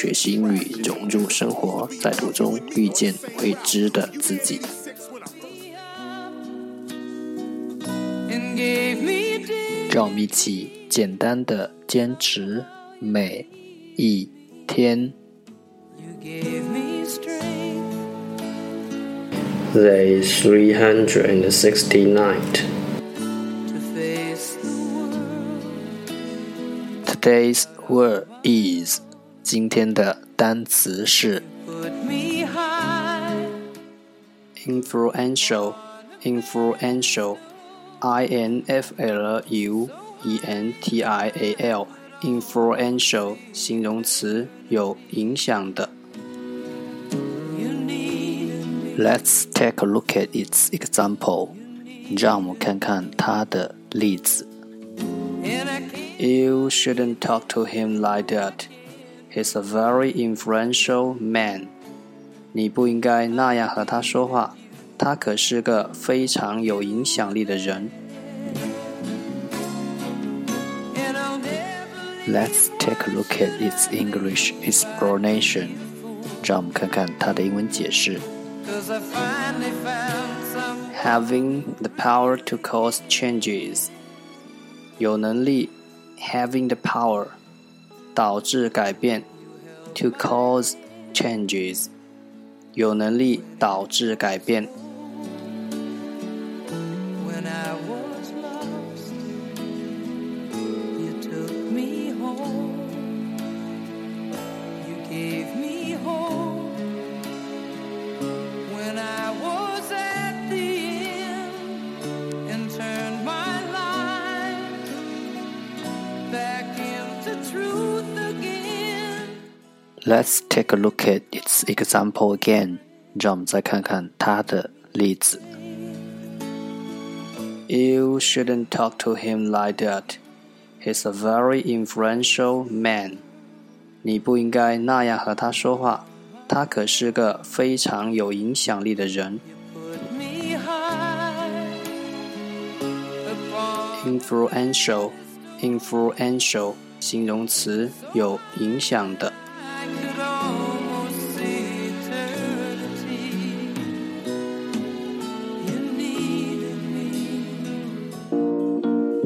学习英语融入生活，在途中遇见未知的自己。让我们一起简单的坚持每一天。Day three hundred and sixty-nine. Today's word is 今天的单词是 influential influential i n f l u e n t i a l influential 形容词有影响的。Let's take a look at its example. 让我们看看它的例子。You shouldn't talk to him like that. He's a very influential man. 你不应该那样和他说话，他可是个非常有影响力的人。Let's take a look at its English explanation. 让我们看看它的英文解释。Having the power to cause changes，有能力，having the power， 导致改变，to cause changes，有能力导致改变。Let's take a look at its example again. 让我们再看看它的例子。You shouldn't talk to him like that. He's a very influential man. 你不应该那样和他说话，他可是个非常有影响力的人。Influential, influential 形容词，有影响的。